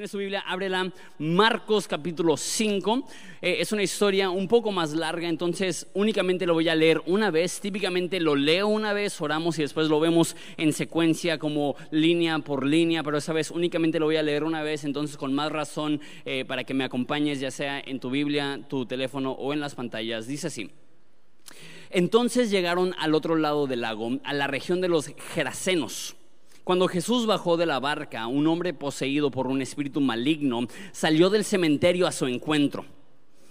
Si tienes su Biblia, ábrela. Marcos capítulo 5. Eh, es una historia un poco más larga, entonces únicamente lo voy a leer una vez. Típicamente lo leo una vez, oramos y después lo vemos en secuencia como línea por línea, pero esa vez únicamente lo voy a leer una vez, entonces con más razón eh, para que me acompañes, ya sea en tu Biblia, tu teléfono o en las pantallas. Dice así. Entonces llegaron al otro lado del lago, a la región de los Gerasenos. Cuando Jesús bajó de la barca, un hombre poseído por un espíritu maligno salió del cementerio a su encuentro.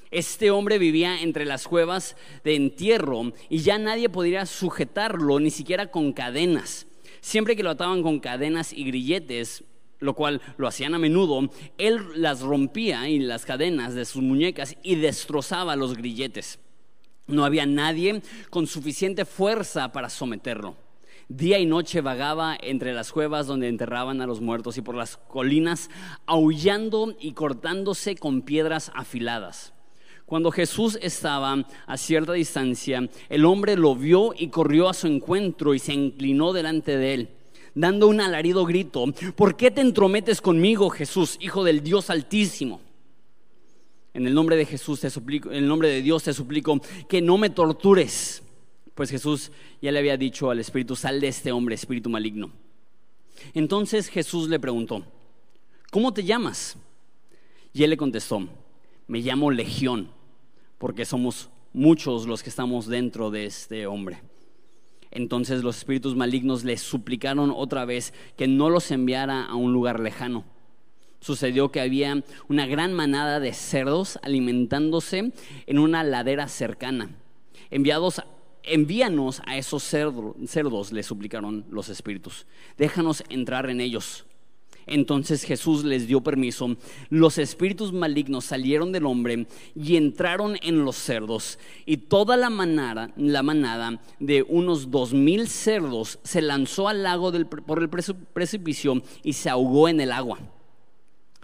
Este hombre vivía entre las cuevas de entierro y ya nadie podría sujetarlo, ni siquiera con cadenas. Siempre que lo ataban con cadenas y grilletes, lo cual lo hacían a menudo, él las rompía y las cadenas de sus muñecas y destrozaba los grilletes. No había nadie con suficiente fuerza para someterlo. Día y noche vagaba entre las cuevas donde enterraban a los muertos y por las colinas, aullando y cortándose con piedras afiladas. Cuando Jesús estaba a cierta distancia, el hombre lo vio y corrió a su encuentro y se inclinó delante de él, dando un alarido grito, ¿por qué te entrometes conmigo, Jesús, Hijo del Dios Altísimo? En el nombre de Jesús te suplico, en el nombre de Dios te suplico que no me tortures pues Jesús ya le había dicho al espíritu, sal de este hombre, espíritu maligno. Entonces Jesús le preguntó, ¿cómo te llamas? Y él le contestó, me llamo Legión, porque somos muchos los que estamos dentro de este hombre. Entonces los espíritus malignos le suplicaron otra vez que no los enviara a un lugar lejano. Sucedió que había una gran manada de cerdos alimentándose en una ladera cercana. Enviados envíanos a esos cerdos, le suplicaron los espíritus. Déjanos entrar en ellos. Entonces Jesús les dio permiso. Los espíritus malignos salieron del hombre y entraron en los cerdos. Y toda la manada, la manada de unos dos mil cerdos se lanzó al lago por el precipicio y se ahogó en el agua.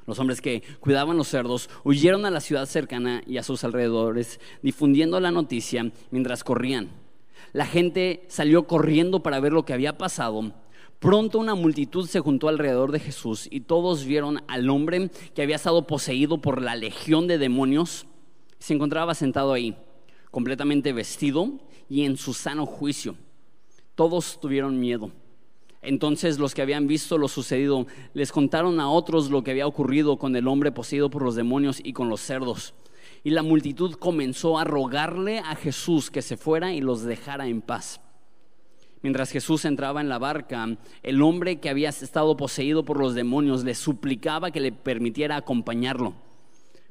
Los hombres que cuidaban los cerdos huyeron a la ciudad cercana y a sus alrededores, difundiendo la noticia mientras corrían. La gente salió corriendo para ver lo que había pasado. Pronto una multitud se juntó alrededor de Jesús y todos vieron al hombre que había estado poseído por la legión de demonios. Se encontraba sentado ahí, completamente vestido y en su sano juicio. Todos tuvieron miedo. Entonces los que habían visto lo sucedido les contaron a otros lo que había ocurrido con el hombre poseído por los demonios y con los cerdos y la multitud comenzó a rogarle a Jesús que se fuera y los dejara en paz. Mientras Jesús entraba en la barca, el hombre que había estado poseído por los demonios le suplicaba que le permitiera acompañarlo.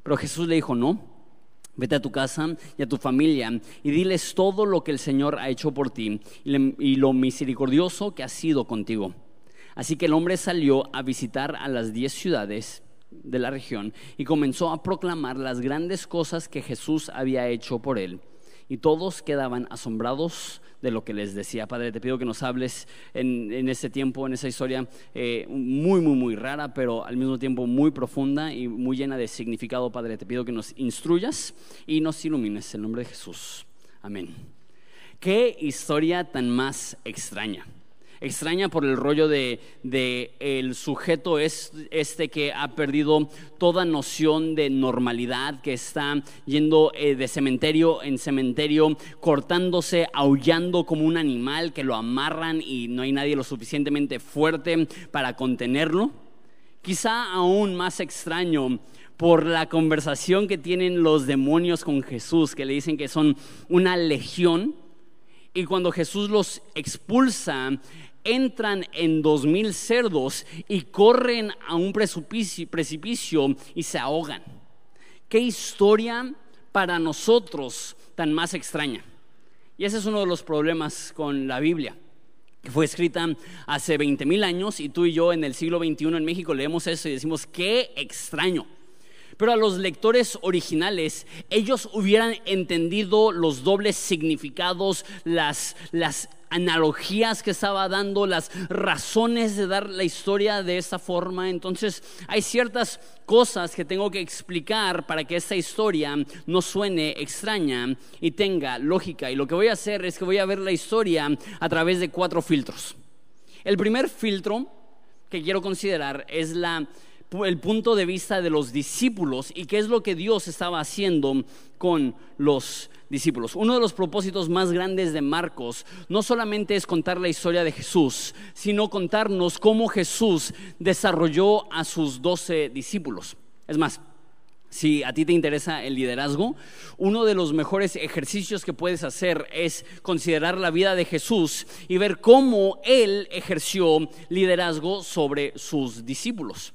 Pero Jesús le dijo, no, vete a tu casa y a tu familia y diles todo lo que el Señor ha hecho por ti y lo misericordioso que ha sido contigo. Así que el hombre salió a visitar a las diez ciudades de la región y comenzó a proclamar las grandes cosas que Jesús había hecho por él. Y todos quedaban asombrados de lo que les decía. Padre, te pido que nos hables en, en ese tiempo, en esa historia eh, muy, muy, muy rara, pero al mismo tiempo muy profunda y muy llena de significado. Padre, te pido que nos instruyas y nos ilumines. En nombre de Jesús. Amén. Qué historia tan más extraña extraña por el rollo de, el sujeto es este que ha perdido toda noción de normalidad, que está yendo eh, de cementerio en cementerio, cortándose, aullando como un animal, que lo amarran y no hay nadie lo suficientemente fuerte para contenerlo. Quizá aún más extraño por la conversación que tienen los demonios con Jesús, que le dicen que son una legión. Y cuando Jesús los expulsa, entran en dos mil cerdos y corren a un precipicio, y se ahogan. Qué historia para nosotros tan más extraña. Y ese es uno de los problemas con la Biblia, que fue escrita hace 20 mil años y tú y yo en el siglo XXI en México leemos eso y decimos, qué extraño. Pero a los lectores originales, ellos hubieran entendido los dobles significados, las, las analogías que estaba dando, las razones de dar la historia de esta forma. Entonces hay ciertas cosas que tengo que explicar para que esta historia no suene extraña y tenga lógica. Y lo que voy a hacer es que voy a ver la historia a través de cuatro filtros. El primer filtro que quiero considerar es la el punto de vista de los discípulos y qué es lo que Dios estaba haciendo con los discípulos. Uno de los propósitos más grandes de Marcos no solamente es contar la historia de Jesús, sino contarnos cómo Jesús desarrolló a sus doce discípulos. Es más, si a ti te interesa el liderazgo, uno de los mejores ejercicios que puedes hacer es considerar la vida de Jesús y ver cómo Él ejerció liderazgo sobre sus discípulos.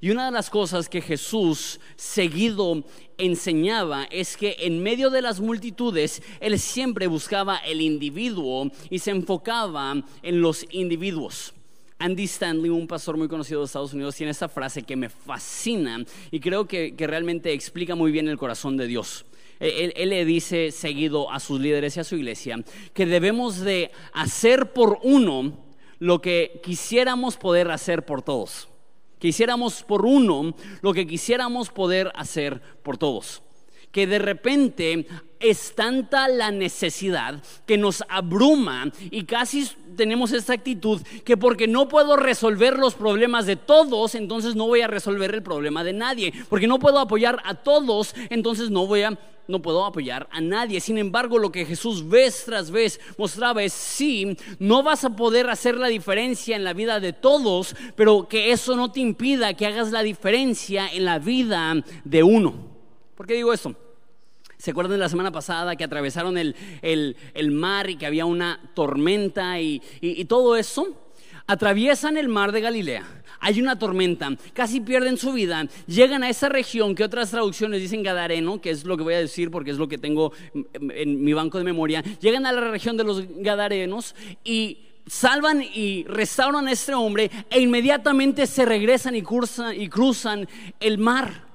Y una de las cosas que Jesús seguido enseñaba es que en medio de las multitudes Él siempre buscaba el individuo y se enfocaba en los individuos. Andy Stanley, un pastor muy conocido de Estados Unidos, tiene esta frase que me fascina y creo que, realmente explica muy bien el corazón de Dios. Él, él, le dice seguido a sus líderes y a su iglesia que debemos de hacer por uno lo que quisiéramos poder hacer por todos. Que hiciéramos por uno lo que quisiéramos poder hacer por todos. Que de repente es tanta la necesidad que nos abruma y casi tenemos esta actitud que porque no puedo resolver los problemas de todos, entonces no voy a resolver el problema de nadie. Porque no puedo apoyar a todos, entonces no voy a no puedo apoyar a nadie. Sin embargo, lo que Jesús vez tras vez mostraba es sí, no vas a poder hacer la diferencia en la vida de todos, pero que eso no te impida que hagas la diferencia en la vida de uno. ¿Por qué digo esto? ¿Se acuerdan de la semana pasada que atravesaron el, mar y que había una tormenta y, y todo eso? Atraviesan el mar de Galilea, hay una tormenta, casi pierden su vida, llegan a esa región que otras traducciones dicen Gadareno, que es lo que voy a decir porque es lo que tengo en mi banco de memoria, llegan a la región de los Gadarenos y salvan y restauran a este hombre e inmediatamente se regresan y cruzan, y cruzan el mar.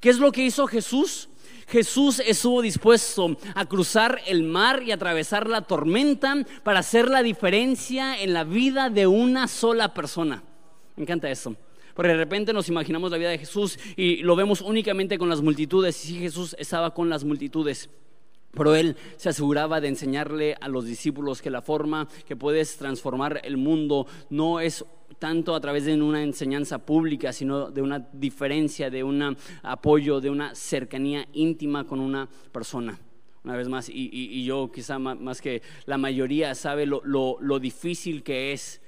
¿Qué es lo que hizo Jesús? Jesús estuvo dispuesto a cruzar el mar y atravesar la tormenta para hacer la diferencia en la vida de una sola persona. Me encanta eso. Porque de repente nos imaginamos la vida de Jesús y lo vemos únicamente con las multitudes. Y sí, Jesús estaba con las multitudes. Pero él se aseguraba de enseñarle a los discípulos que la forma que puedes transformar el mundo no es tanto a través de una enseñanza pública, sino de una diferencia, de un apoyo, de una cercanía íntima con una persona. Una vez más, y, yo quizá más, que la mayoría sabe lo difícil que es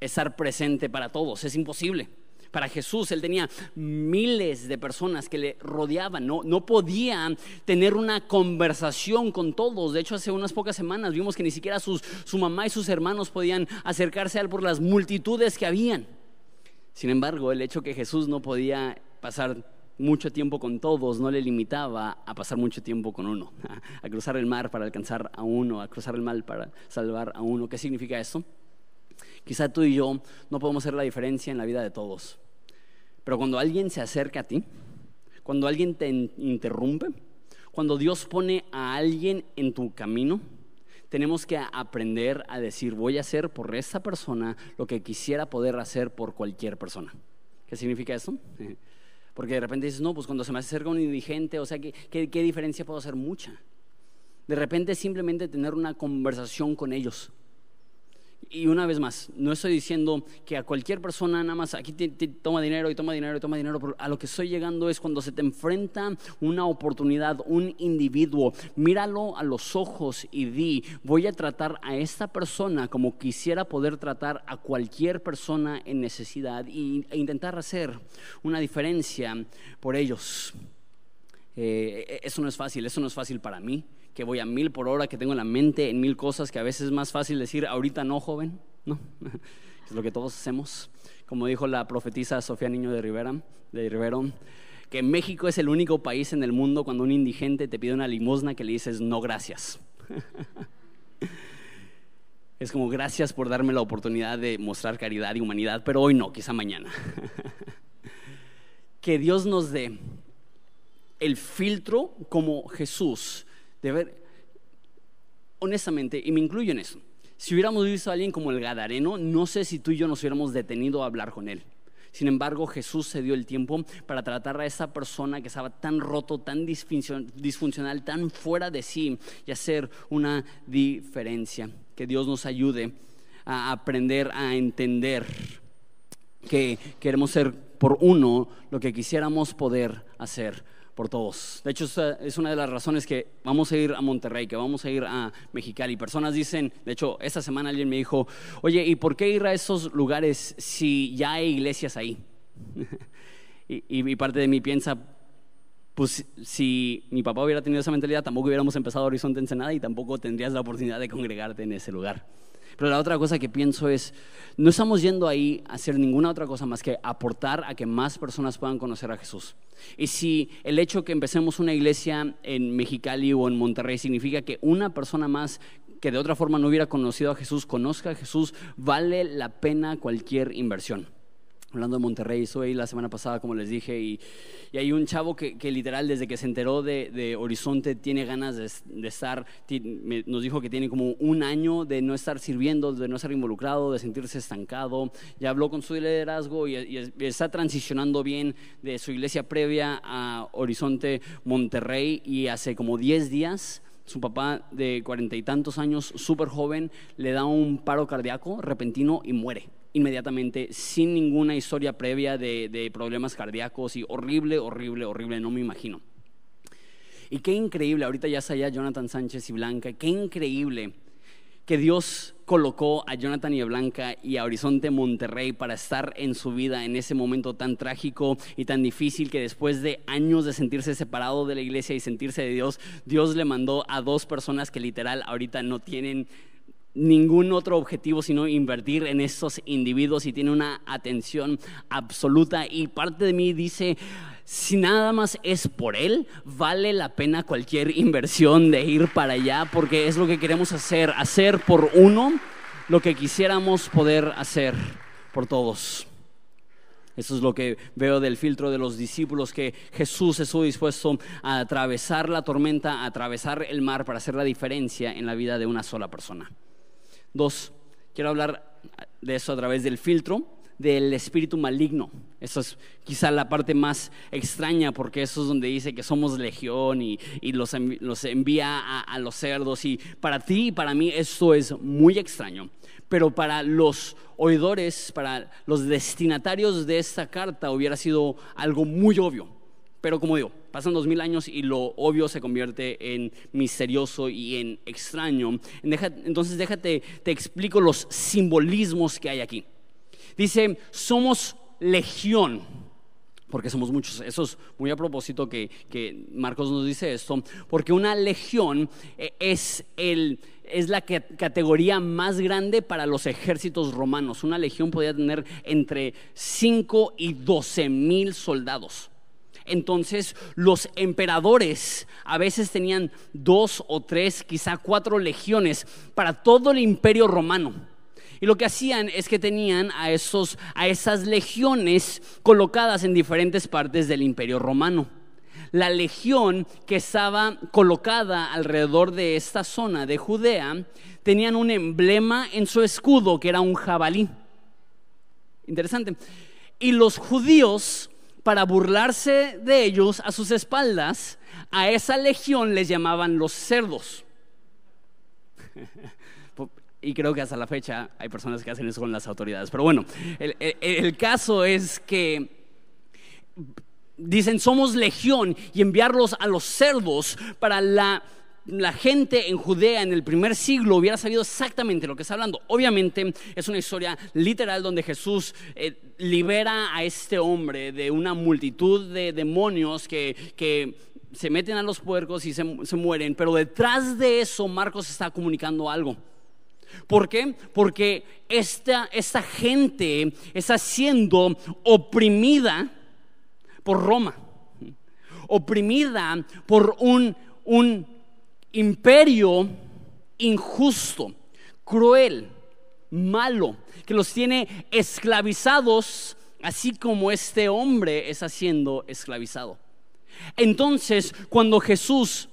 estar presente para todos, es imposible para Jesús. Él tenía miles de personas que le rodeaban, no, no podía tener una conversación con todos. De hecho, hace unas pocas semanas vimos que ni siquiera su mamá y sus hermanos podían acercarse a él por las multitudes que habían. Sin embargo, el hecho que Jesús no podía pasar mucho tiempo con todos no le limitaba a pasar mucho tiempo con uno, a cruzar el mar para alcanzar a uno, a cruzar el mar para salvar a uno. ¿Qué significa eso? Quizá tú y yo no podemos hacer la diferencia en la vida de todos. Pero cuando alguien se acerca a ti, cuando alguien te interrumpe, cuando Dios pone a alguien en tu camino, tenemos que aprender a decir, voy a hacer por esta persona lo que quisiera poder hacer por cualquier persona. ¿Qué significa eso? Porque de repente dices, no, pues cuando se me acerca un indigente, o sea, ¿qué, qué diferencia puedo hacer? Mucha. De repente simplemente tener una conversación con ellos y una vez más, no estoy diciendo que a cualquier persona nada más aquí toma dinero y toma dinero y toma dinero, pero a lo que estoy llegando es cuando se te enfrenta una oportunidad, un individuo, míralo a los ojos y di, voy a tratar a esta persona como quisiera poder tratar a cualquier persona en necesidad e intentar hacer una diferencia por ellos. Eh, e, eso no es fácil, eso no es fácil para mí que voy a mil por hora, que tengo la mente en mil cosas, que a veces es más fácil decir, ahorita no, joven, no, es lo que todos hacemos. Como dijo la profetisa Sofía Niño de Rivera, de Rivero, que México es el único país en el mundo cuando un indigente te pide una limosna que le dices no gracias. Es como gracias por darme la oportunidad de mostrar caridad y humanidad, pero hoy no, quizá mañana. Que Dios nos dé el filtro como Jesús de ver, honestamente, y me incluyo en eso, si hubiéramos visto a alguien como el Gadareno, no sé si tú y yo nos hubiéramos detenido a hablar con él. Sin embargo, Jesús se dio el tiempo para tratar a esa persona que estaba tan roto, tan disfuncional, tan fuera de sí y hacer una diferencia. Que Dios nos ayude a aprender a entender que queremos ser por uno lo que quisiéramos poder hacer por todos. De hecho, es una de las razones que vamos a ir a Monterrey, que vamos a ir a Mexicali. Personas dicen, de hecho, esta semana alguien me dijo, oye, ¿y por qué ir a esos lugares si ya hay iglesias ahí? y, y parte de mí piensa, pues si mi papá hubiera tenido esa mentalidad, tampoco hubiéramos empezado Horizonte Ensenada y tampoco tendrías la oportunidad de congregarte en ese lugar. Pero la otra cosa que pienso es, no estamos yendo ahí a hacer ninguna otra cosa más que aportar a que más personas puedan conocer a Jesús. Y si el hecho que empecemos una iglesia en Mexicali o en Monterrey significa que una persona más que de otra forma no hubiera conocido a Jesús conozca a Jesús, vale la pena cualquier inversión hablando de Monterrey, ahí la semana pasada, como les dije, y, hay un chavo que, literal desde que se enteró de, Horizonte tiene ganas de, estar, nos dijo que tiene como un año de no estar sirviendo, de no estar involucrado, de sentirse estancado, ya habló con su liderazgo y, y está transicionando bien de su iglesia previa a Horizonte Monterrey y hace como 10 días su papá de cuarenta y tantos años, súper joven, le da un paro cardíaco repentino y muere inmediatamente sin ninguna historia previa de, problemas cardíacos y horrible, horrible, horrible, no me imagino. Y qué increíble, ahorita ya está allá Jonathan Sánchez y Blanca, qué increíble que Dios colocó a Jonathan y a Blanca y a Horizonte Monterrey para estar en su vida en ese momento tan trágico y tan difícil que después de años de sentirse separado de la iglesia y sentirse de Dios, Dios le mandó a dos personas que literal ahorita no tienen ningún otro objetivo sino invertir en estos individuos y tiene una atención absoluta y parte de mí dice, si nada más es por él, vale la pena cualquier inversión de ir para allá porque es lo que queremos hacer, hacer por uno lo que quisiéramos poder hacer por todos. Eso es lo que veo del filtro de los discípulos, que Jesús estuvo dispuesto a atravesar la tormenta, a atravesar el mar para hacer la diferencia en la vida de una sola persona. Dos, quiero hablar de eso a través del filtro del espíritu maligno. Eso es quizá la parte más extraña porque eso es donde dice que somos legión y, los, envía a, a, los cerdos. Y para ti y para mí esto es muy extraño. Pero para los oidores, para los destinatarios de esta carta hubiera sido algo muy obvio. Pero como digo, pasan dos mil años y lo obvio se convierte en misterioso y en extraño. Entonces déjate, te explico los simbolismos que hay aquí. Dice, somos legión, porque somos muchos. Eso es muy a propósito que, Marcos nos dice esto, porque una legión eh, es el es la categoría más grande para los ejércitos romanos. Una legión podía tener entre 5 y 12 mil soldados. Entonces los emperadores a veces tenían dos o tres, quizá cuatro legiones para todo el imperio romano. Y lo que hacían es que tenían a, esos, a esas legiones colocadas en diferentes partes del imperio romano. La legión que estaba colocada alrededor de esta zona de Judea tenían un emblema en su escudo que era un jabalí. Interesante. Y los judíos para burlarse de ellos a sus espaldas, a esa legión les llamaban los cerdos. Y creo que hasta la fecha hay personas que hacen eso con las autoridades. Pero bueno, el, caso es que dicen somos legión y enviarlos a los cerdos para la la gente en Judea en el primer siglo hubiera sabido exactamente lo que está hablando. Obviamente es una historia literal donde Jesús eh, libera a este hombre de una multitud de demonios que, se meten a los puercos y se, mueren, pero detrás de eso Marcos está comunicando algo. ¿Por qué? Porque esta, esta gente está siendo oprimida por Roma, oprimida por un, un imperio injusto, cruel, malo, que los tiene esclavizados, así como este hombre está siendo esclavizado. Entonces, cuando Jesús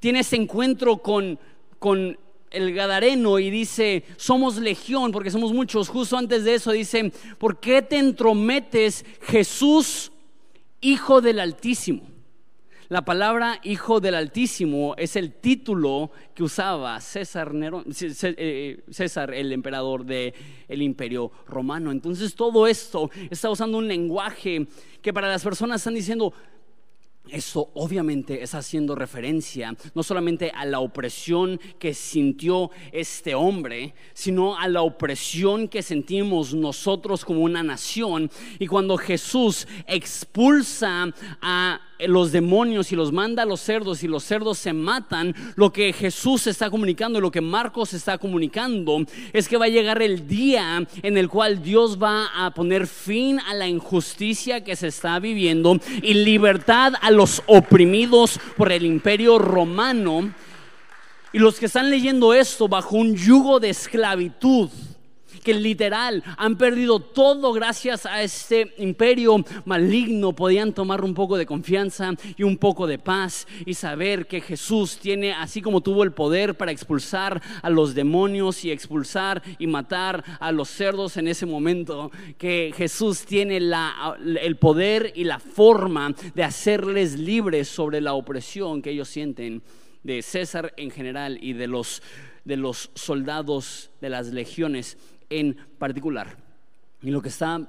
tiene ese encuentro con, con el Gadareno y dice, somos legión porque somos muchos, justo antes de eso dice, ¿por qué te entrometes Jesús, Hijo del Altísimo? La palabra hijo del Altísimo es el título que usaba César, eh, César el emperador del el imperio romano. Entonces todo esto está usando un lenguaje que para las personas están diciendo, eso obviamente está haciendo referencia no solamente a la opresión que sintió este hombre, sino a la opresión que sentimos nosotros como una nación. Y cuando Jesús expulsa a los demonios y los manda a los cerdos y los cerdos se matan, lo que Jesús está comunicando y lo que Marcos está comunicando es que va a llegar el día en el cual Dios va a poner fin a la injusticia que se está viviendo y libertad a los oprimidos por el imperio romano. Y los que están leyendo esto bajo un yugo de esclavitud que literal han perdido todo gracias a este imperio maligno, podían tomar un poco de confianza y un poco de paz y saber que Jesús tiene, así como tuvo el poder para expulsar a los demonios y expulsar y matar a los cerdos en ese momento, que Jesús tiene el poder y la forma de hacerles libres sobre la opresión que ellos sienten de César en general y de los de los soldados de las legiones en particular. Y lo que está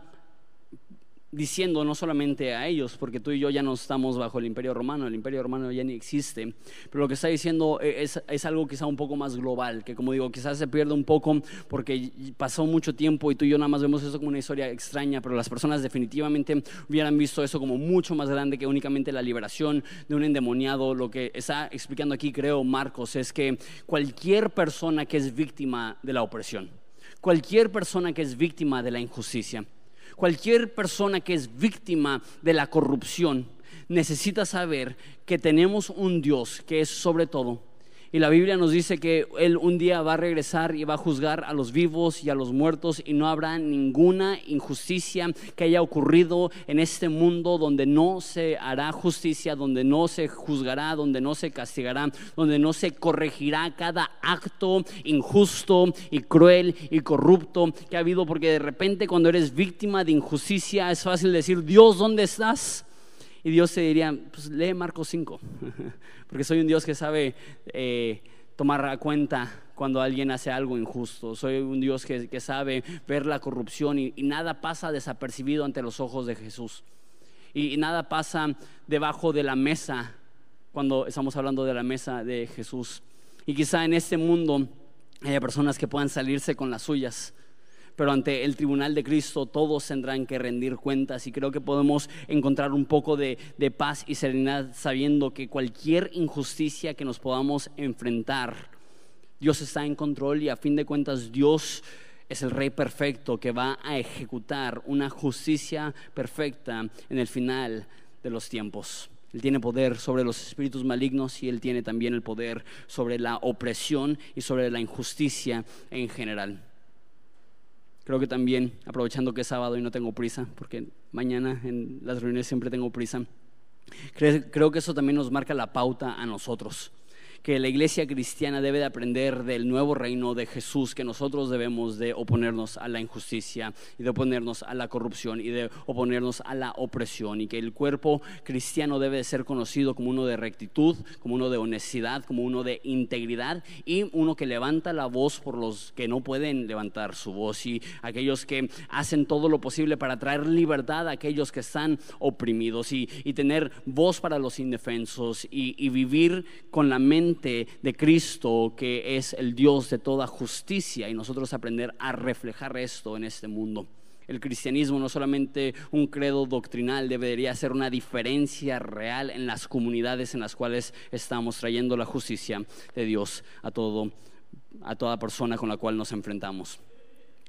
diciendo no solamente a ellos, porque tú y yo ya no estamos bajo el imperio romano, el imperio romano ya ni existe, pero lo que está diciendo es, es, algo quizá un poco más global, que como digo, quizás se pierde un poco porque pasó mucho tiempo y tú y yo nada más vemos eso como una historia extraña, pero las personas definitivamente hubieran visto eso como mucho más grande que únicamente la liberación de un endemoniado. Lo que está explicando aquí, creo, Marcos, es que cualquier persona que es víctima de la opresión, cualquier persona que es víctima de la injusticia, cualquier persona que es víctima de la corrupción, necesita saber que tenemos un Dios que es sobre todo y la Biblia nos dice que Él un día va a regresar y va a juzgar a los vivos y a los muertos y no habrá ninguna injusticia que haya ocurrido en este mundo donde no se hará justicia, donde no se juzgará, donde no se castigará, donde no se corregirá cada acto injusto y cruel y corrupto que ha habido. Porque de repente cuando eres víctima de injusticia es fácil decir, Dios, ¿dónde estás? Y Dios te diría, pues lee Marcos 5, porque soy un Dios que sabe eh, tomar a cuenta cuando alguien hace algo injusto. Soy un Dios que, sabe ver la corrupción y, nada pasa desapercibido ante los ojos de Jesús. Y, y nada pasa debajo de la mesa cuando estamos hablando de la mesa de Jesús. Y quizá en este mundo haya personas que puedan salirse con las suyas pero ante el tribunal de Cristo todos tendrán que rendir cuentas y creo que podemos encontrar un poco de, paz y serenidad sabiendo que cualquier injusticia que nos podamos enfrentar, Dios está en control y a fin de cuentas Dios es el rey perfecto que va a ejecutar una justicia perfecta en el final de los tiempos. Él tiene poder sobre los espíritus malignos y Él tiene también el poder sobre la opresión y sobre la injusticia en general. Creo que también, aprovechando que es sábado y no tengo prisa, porque mañana en las reuniones siempre tengo prisa, creo que eso también nos marca la pauta a nosotros que la iglesia cristiana debe de aprender del nuevo reino de Jesús, que nosotros debemos de oponernos a la injusticia y de oponernos a la corrupción y de oponernos a la opresión y que el cuerpo cristiano debe de ser conocido como uno de rectitud, como uno de honestidad, como uno de integridad y uno que levanta la voz por los que no pueden levantar su voz y aquellos que hacen todo lo posible para traer libertad a aquellos que están oprimidos y, tener voz para los indefensos y, y vivir con la mente de Cristo, que es el Dios de toda justicia, y nosotros aprender a reflejar esto en este mundo. El cristianismo no solamente un credo doctrinal, debería ser una diferencia real en las comunidades en las cuales estamos trayendo la justicia de Dios a todo a toda persona con la cual nos enfrentamos.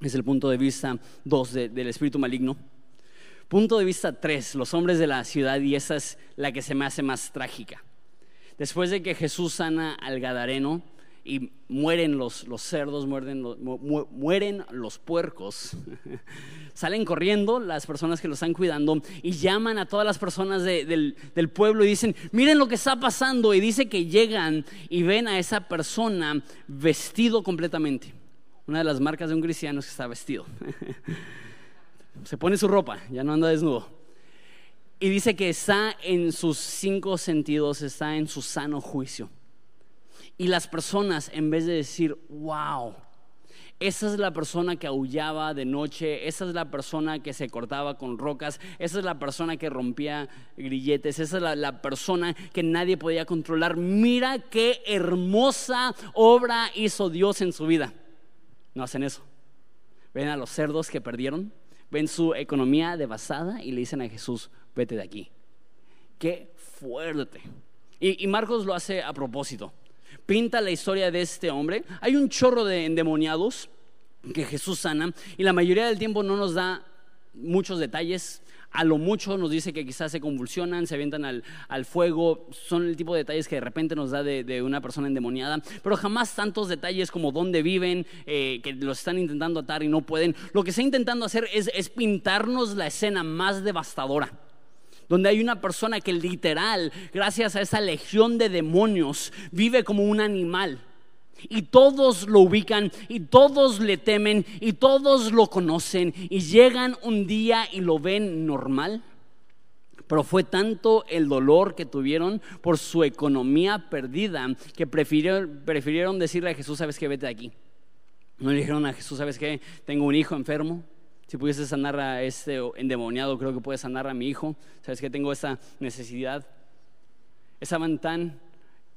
Es el punto de vista 2 del espíritu maligno. Punto de vista 3, los hombres de la ciudad y esa es la que se me hace más trágica. Después de que Jesús sana al Gadareno y mueren los, los cerdos, mueren los, puercos, salen corriendo las personas que lo están cuidando y llaman a todas las personas del, del pueblo y dicen, miren lo que está pasando. Y dice que llegan y ven a esa persona vestido completamente. Una de las marcas de un cristiano es que está vestido. Se pone su ropa, ya no anda desnudo Y dice que está en sus cinco sentidos, está en su sano juicio. Y las personas, en vez de decir, wow, esa es la persona que aullaba de noche, esa es la persona que se cortaba con rocas, esa es la persona que rompía grilletes, esa es la, persona que nadie podía controlar. Mira qué hermosa obra hizo Dios en su vida. No hacen eso. Ven a los cerdos que perdieron, ven su economía devastada y le dicen a Jesús, vete de aquí. Qué fuerte. Y, Marcos lo hace a propósito pinta la historia de este hombre. Hay un chorro de endemoniados que Jesús sana y la mayoría del tiempo no nos da muchos detalles. A lo mucho nos dice que quizás se convulsionan, se avientan al, fuego, son el tipo de detalles que de repente nos da de, una persona endemoniada, pero jamás tantos detalles como dónde viven, eh, que los están intentando atar y no pueden. Lo que está intentando hacer es pintarnos la escena más devastadora donde hay una persona que literal, gracias a esa legión de demonios, vive como un animal. Y todos lo ubican y todos le temen y todos lo conocen y llegan un día y lo ven normal. Pero fue tanto el dolor que tuvieron por su economía perdida que prefirieron, decirle a Jesús, sabes qué, vete de aquí. No le dijeron a Jesús, sabes qué, tengo un hijo enfermo, si pudiese sanar a este endemoniado, creo que puede sanar a mi hijo. Sabes que tengo esa necesidad. Estaban tan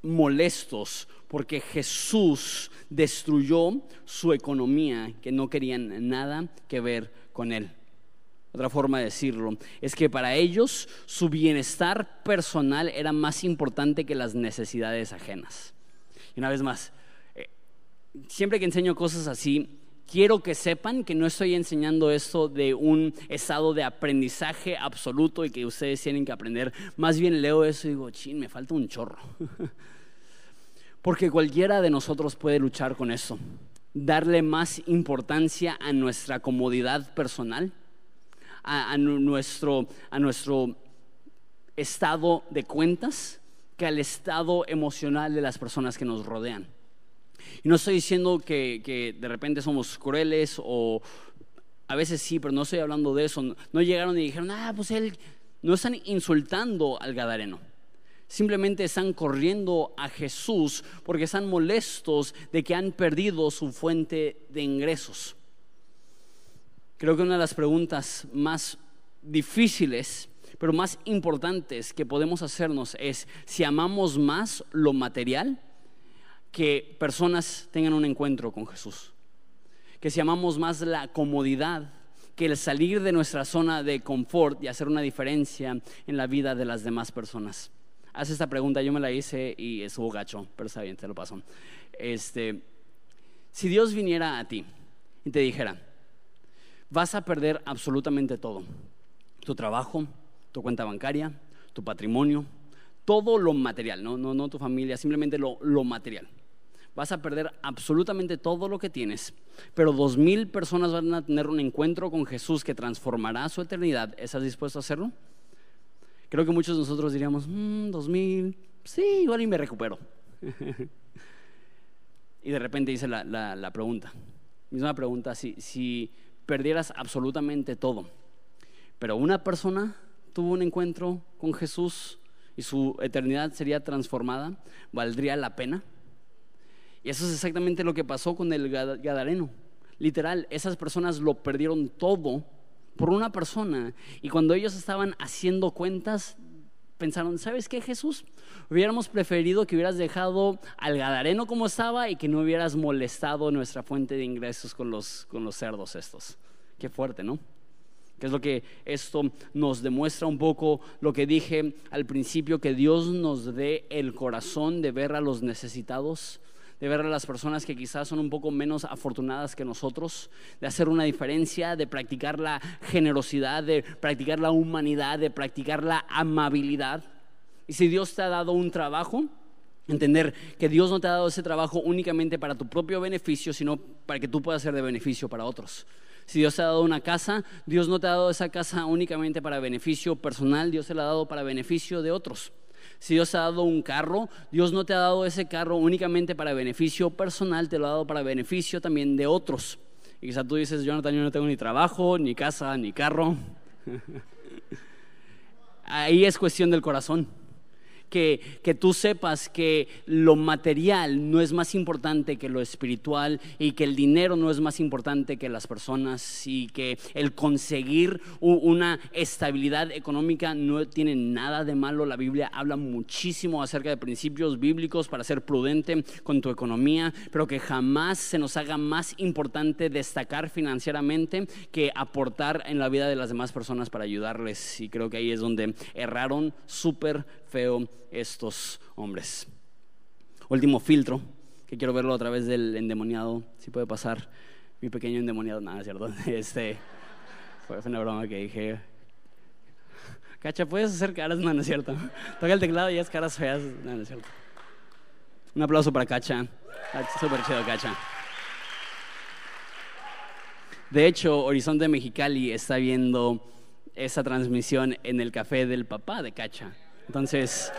molestos porque Jesús destruyó su economía que no querían nada que ver con él. Otra forma de decirlo es que para ellos su bienestar personal era más importante que las necesidades ajenas. Y una vez más, eh, siempre que enseño cosas así, quiero que sepan que no estoy enseñando esto de un estado de aprendizaje absoluto y que ustedes tienen que aprender. Más bien leo eso y digo, chin, me falta un chorro. Porque cualquiera de nosotros puede luchar con eso. Darle más importancia a nuestra comodidad personal, a, a nuestro, a nuestro estado de cuentas, que al estado emocional de las personas que nos rodean. Y no estoy diciendo que, de repente somos crueles o a veces sí, pero no estoy hablando de eso. No, no llegaron y dijeron, ah, pues él, no están insultando al Gadareno. Simplemente están corriendo a Jesús porque están molestos de que han perdido su fuente de ingresos. Creo que una de las preguntas más difíciles, pero más importantes que podemos hacernos es si amamos más lo material que personas tengan un encuentro con Jesús. Que si amamos más la comodidad que el salir de nuestra zona de confort y hacer una diferencia en la vida de las demás personas. Haz esta pregunta, yo me la hice y estuvo gacho, pero está bien, te lo paso. Este, si Dios viniera a ti y te dijera, vas a perder absolutamente todo, tu trabajo, tu cuenta bancaria, tu patrimonio, todo lo material, no, no, no tu familia, simplemente lo, lo material vas a perder absolutamente todo lo que tienes, pero dos mil personas van a tener un encuentro con Jesús que transformará su eternidad. ¿Estás dispuesto a hacerlo? Creo que muchos de nosotros diríamos, mm, dos mil, sí, igual y me recupero. y de repente dice la, la, la pregunta, misma pregunta, si, si perdieras absolutamente todo, pero una persona tuvo un encuentro con Jesús y su eternidad sería transformada, ¿valdría la pena? Y eso es exactamente lo que pasó con el Gadareno. Literal, esas personas lo perdieron todo por una persona. Y cuando ellos estaban haciendo cuentas, pensaron, ¿sabes qué, Jesús? Hubiéramos preferido que hubieras dejado al Gadareno como estaba y que no hubieras molestado nuestra fuente de ingresos con los, con los cerdos estos. Qué fuerte, ¿no? Que es lo que esto nos demuestra un poco lo que dije al principio, que Dios nos dé el corazón de ver a los necesitados de ver a las personas que quizás son un poco menos afortunadas que nosotros, de hacer una diferencia, de practicar la generosidad, de practicar la humanidad, de practicar la amabilidad. Y si Dios te ha dado un trabajo, entender que Dios no te ha dado ese trabajo únicamente para tu propio beneficio, sino para que tú puedas ser de beneficio para otros. Si Dios te ha dado una casa, Dios no te ha dado esa casa únicamente para beneficio personal, Dios te la ha dado para beneficio de otros. Si Dios te ha dado un carro, Dios no te ha dado ese carro únicamente para beneficio personal, te lo ha dado para beneficio también de otros. Y quizás tú dices, Jonathan, yo no tengo ni trabajo, ni casa, ni carro. ahí es cuestión del corazón que, que tú sepas que lo material no es más importante que lo espiritual y que el dinero no es más importante que las personas y que el conseguir una estabilidad económica no tiene nada de malo. La Biblia habla muchísimo acerca de principios bíblicos para ser prudente con tu economía, pero que jamás se nos haga más importante destacar financieramente que aportar en la vida de las demás personas para ayudarles. Y creo que ahí es donde erraron súper feo estos hombres. Último filtro, que quiero verlo a través del endemoniado, si puede pasar mi pequeño endemoniado, nada, ¿cierto? Este, fue una broma que dije. Cacha, ¿puedes hacer caras? No, no es cierto. Toca el teclado y es caras feas. No, no es cierto. Un aplauso para Cacha. Súper chido, Cacha. De hecho, Horizonte Mexicali está viendo esa transmisión en el café del papá de Cacha. Entonces,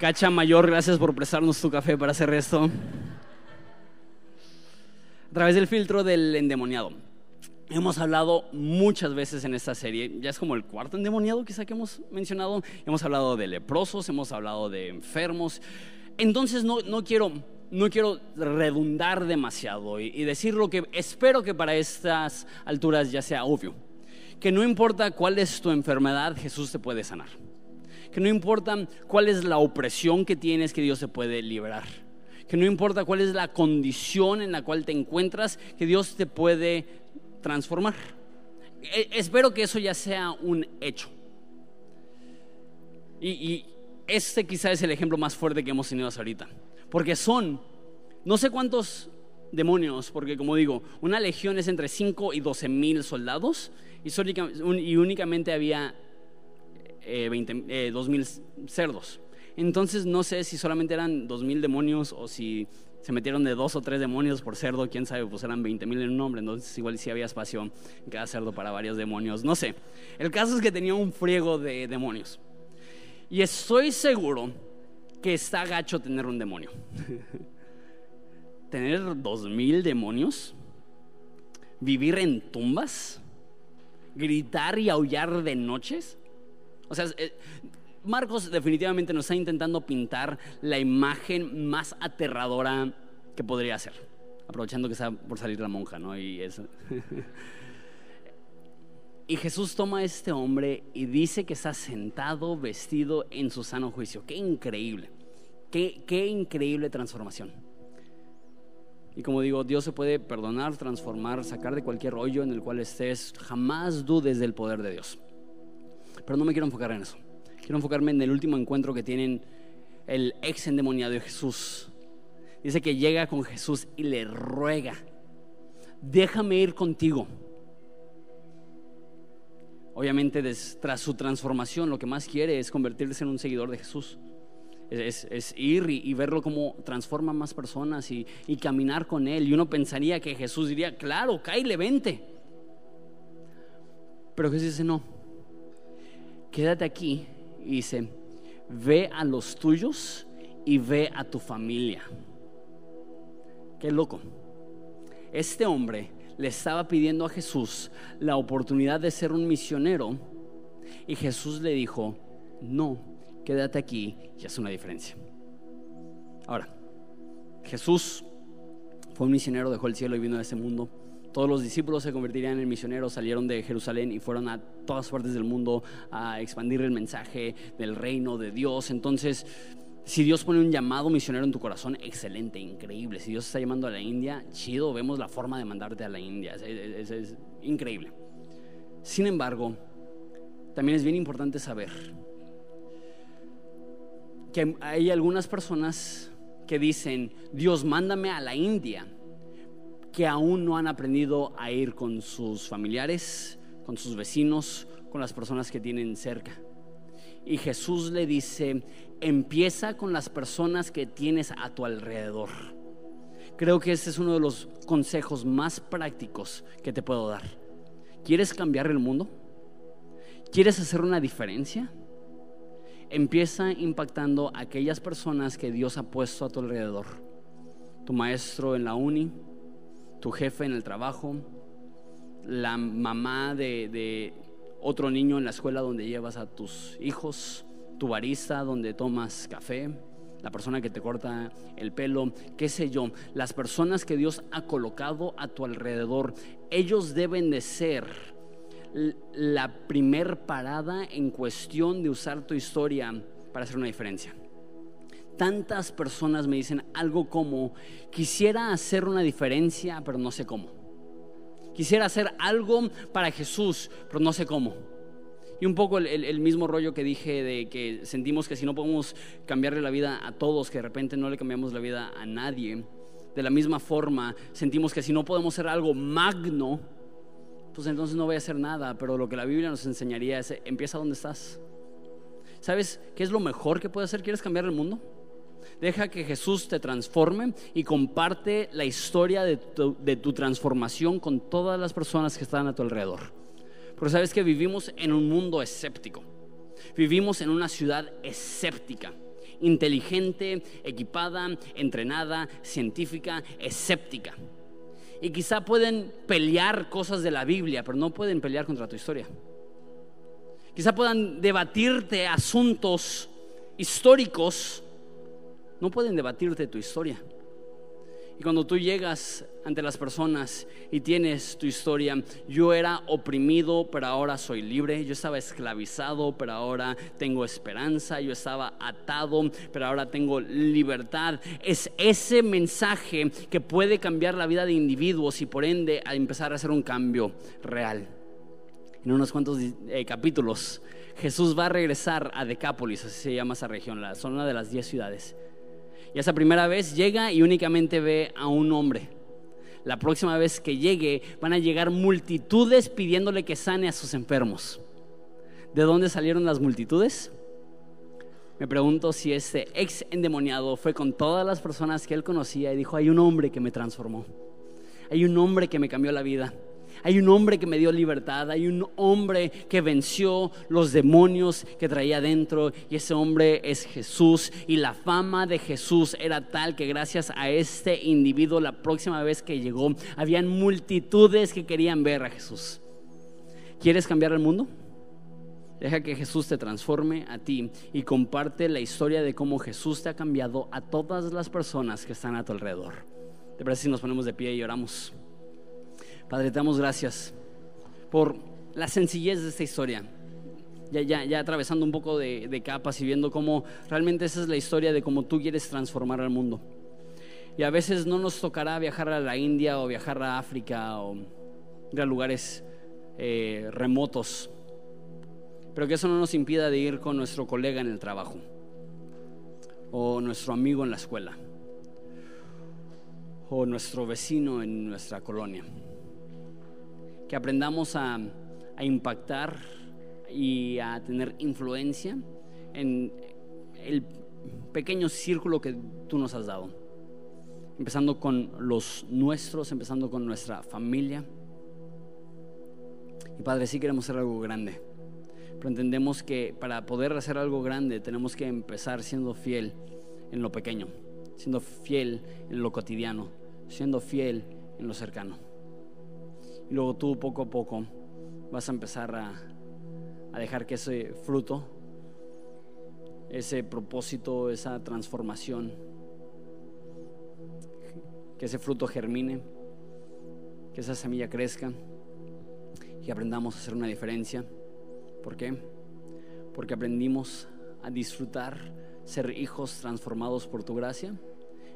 Cacha Mayor, gracias por prestarnos tu café para hacer esto. A través del filtro del endemoniado. Hemos hablado muchas veces en esta serie, ya es como el cuarto endemoniado quizá que hemos mencionado. Hemos hablado de leprosos, hemos hablado de enfermos. Entonces no, no quiero no quiero redundar demasiado y, y, decir lo que espero que para estas alturas ya sea obvio. Que no importa cuál es tu enfermedad, Jesús te puede sanar que no importa cuál es la opresión que tienes, que Dios se puede liberar. Que no importa cuál es la condición en la cual te encuentras, que Dios te puede transformar. E, espero que eso ya sea un hecho. Y, y este quizá es el ejemplo más fuerte que hemos tenido hasta ahorita. Porque son, no sé cuántos demonios, porque como digo, una legión es entre 5 y 12 mil soldados y únicamente había eh, 20, eh, cerdos. Entonces no sé si solamente eran 2.000 demonios o si se metieron de dos o tres demonios por cerdo, quién sabe, pues eran 20.000 en un hombre, entonces igual sí había espacio en cada cerdo para varios demonios, no sé. El caso es que tenía un friego de demonios. Y estoy seguro que está gacho tener un demonio. tener 2.000 demonios, vivir en tumbas, gritar y aullar de noches. O sea, eh, Marcos definitivamente nos está intentando pintar la imagen más aterradora que podría ser. Aprovechando que está por salir la monja, ¿no? Y. Y Jesús toma a este hombre y dice que está sentado, vestido en su sano juicio. Qué increíble. Qué, qué increíble transformación. Y como digo, Dios se puede perdonar, transformar, sacar de cualquier hoyo en el cual estés. Jamás dudes del poder de Dios. Pero no me quiero enfocar en eso. Quiero enfocarme en el último encuentro que tienen el ex endemoniado de Jesús. Dice que llega con Jesús y le ruega, déjame ir contigo. Obviamente, tras su transformación, lo que más quiere es convertirse en un seguidor de Jesús. Es, ir y, verlo como transforma más personas y, caminar con Él. Y uno pensaría que Jesús diría, claro, Kyle, vente. Pero Jesús dice, no, quédate aquí y dice, ve a los tuyos y ve a tu familia. Qué loco. Este hombre le estaba pidiendo a Jesús la oportunidad de ser un misionero y Jesús le dijo, no, quédate aquí y haz una diferencia. Ahora, Jesús fue un misionero, dejó el cielo y vino a este mundo todos los discípulos se convertirían en misioneros, salieron de Jerusalén y fueron a todas partes del mundo a expandir el mensaje del reino de Dios. Entonces, si Dios pone un llamado misionero en tu corazón, excelente, increíble. Si Dios está llamando a la India, chido, vemos la forma de mandarte a la India. Es, es increíble. Sin embargo, también es bien importante saber que hay algunas personas que dicen, Dios, mándame a la India que aún no han aprendido a ir con sus familiares, con sus vecinos, con las personas que tienen cerca. Y Jesús le dice, empieza con las personas que tienes a tu alrededor. Creo que ese es uno de los consejos más prácticos que te puedo dar. ¿Quieres cambiar el mundo? ¿Quieres hacer una diferencia? Empieza impactando a aquellas personas que Dios ha puesto a tu alrededor. Tu maestro en la uni, tu jefe en el trabajo, la mamá de, otro niño en la escuela donde llevas a tus hijos, tu barista donde tomas café, la persona que te corta el pelo, qué sé yo, las personas que Dios ha colocado a tu alrededor, ellos deben de ser la primer parada en cuestión de usar tu historia para hacer una diferencia. Tantas personas me dicen algo como, quisiera hacer una diferencia, pero no sé cómo. Quisiera hacer algo para Jesús, pero no sé cómo. Y un poco el, mismo rollo que dije de que sentimos que si no podemos cambiarle la vida a todos, que de repente no le cambiamos la vida a nadie, de la misma forma sentimos que si no podemos hacer algo magno, pues entonces no voy a hacer nada. Pero lo que la Biblia nos enseñaría es, empieza donde estás. ¿Sabes qué es lo mejor que puedes hacer? ¿Quieres cambiar el mundo? Deja que Jesús te transforme y comparte la historia de tu, transformación con todas las personas que están a tu alrededor. Porque sabes que vivimos en un mundo escéptico. Vivimos en una ciudad escéptica, inteligente, equipada, entrenada, científica, escéptica. Y quizá pueden pelear cosas de la Biblia, pero no pueden pelear contra tu historia. Quizá puedan debatirte asuntos históricos no pueden debatirte tu historia. Y cuando tú llegas ante las personas y tienes tu historia, yo era oprimido, pero ahora soy libre, yo estaba esclavizado, pero ahora tengo esperanza, yo estaba atado, pero ahora tengo libertad. Es ese mensaje que puede cambiar la vida de individuos y por ende a empezar a hacer un cambio real. En unos cuantos eh, capítulos, Jesús va a regresar a Decápolis, así se llama esa región, la zona de las diez ciudades. Y esa primera vez llega y únicamente ve a un hombre. La próxima vez que llegue van a llegar multitudes pidiéndole que sane a sus enfermos. ¿De dónde salieron las multitudes? Me pregunto si este ex endemoniado fue con todas las personas que él conocía y dijo, hay un hombre que me transformó. Hay un hombre que me cambió la vida. Hay un hombre que me dio libertad, hay un hombre que venció los demonios que traía dentro y ese hombre es Jesús y la fama de Jesús era tal que gracias a este individuo la próxima vez que llegó habían multitudes que querían ver a Jesús. ¿Quieres cambiar el mundo? Deja que Jesús te transforme a ti y comparte la historia de cómo Jesús te ha cambiado a todas las personas que están a tu alrededor. ¿Te parece si nos ponemos de pie y oramos? Padre, te damos gracias por la sencillez de esta historia. Ya, ya, ya atravesando un poco de, capas y viendo cómo realmente esa es la historia de cómo tú quieres transformar al mundo. Y a veces no nos tocará viajar a la India o viajar a África o ir a lugares eh, remotos, pero que eso no nos impida de ir con nuestro colega en el trabajo o nuestro amigo en la escuela o nuestro vecino en nuestra colonia que aprendamos a, impactar y a tener influencia en el pequeño círculo que tú nos has dado. Empezando con los nuestros, empezando con nuestra familia. Y Padre, sí queremos hacer algo grande, pero entendemos que para poder hacer algo grande tenemos que empezar siendo fiel en lo pequeño, siendo fiel en lo cotidiano, siendo fiel en lo cercano. Y luego tú poco a poco vas a empezar a, a dejar que ese fruto, ese propósito, esa transformación, que ese fruto germine, que esa semilla crezca y aprendamos a hacer una diferencia. ¿Por qué? Porque aprendimos a disfrutar ser hijos transformados por tu gracia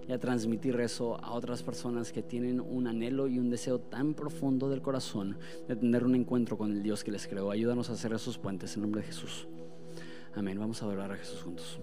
y a transmitir eso a otras personas que tienen un anhelo y un deseo tan profundo del corazón de tener un encuentro con el Dios que les creó. Ayúdanos a hacer esos puentes en nombre de Jesús. Amén. Vamos a adorar a Jesús juntos.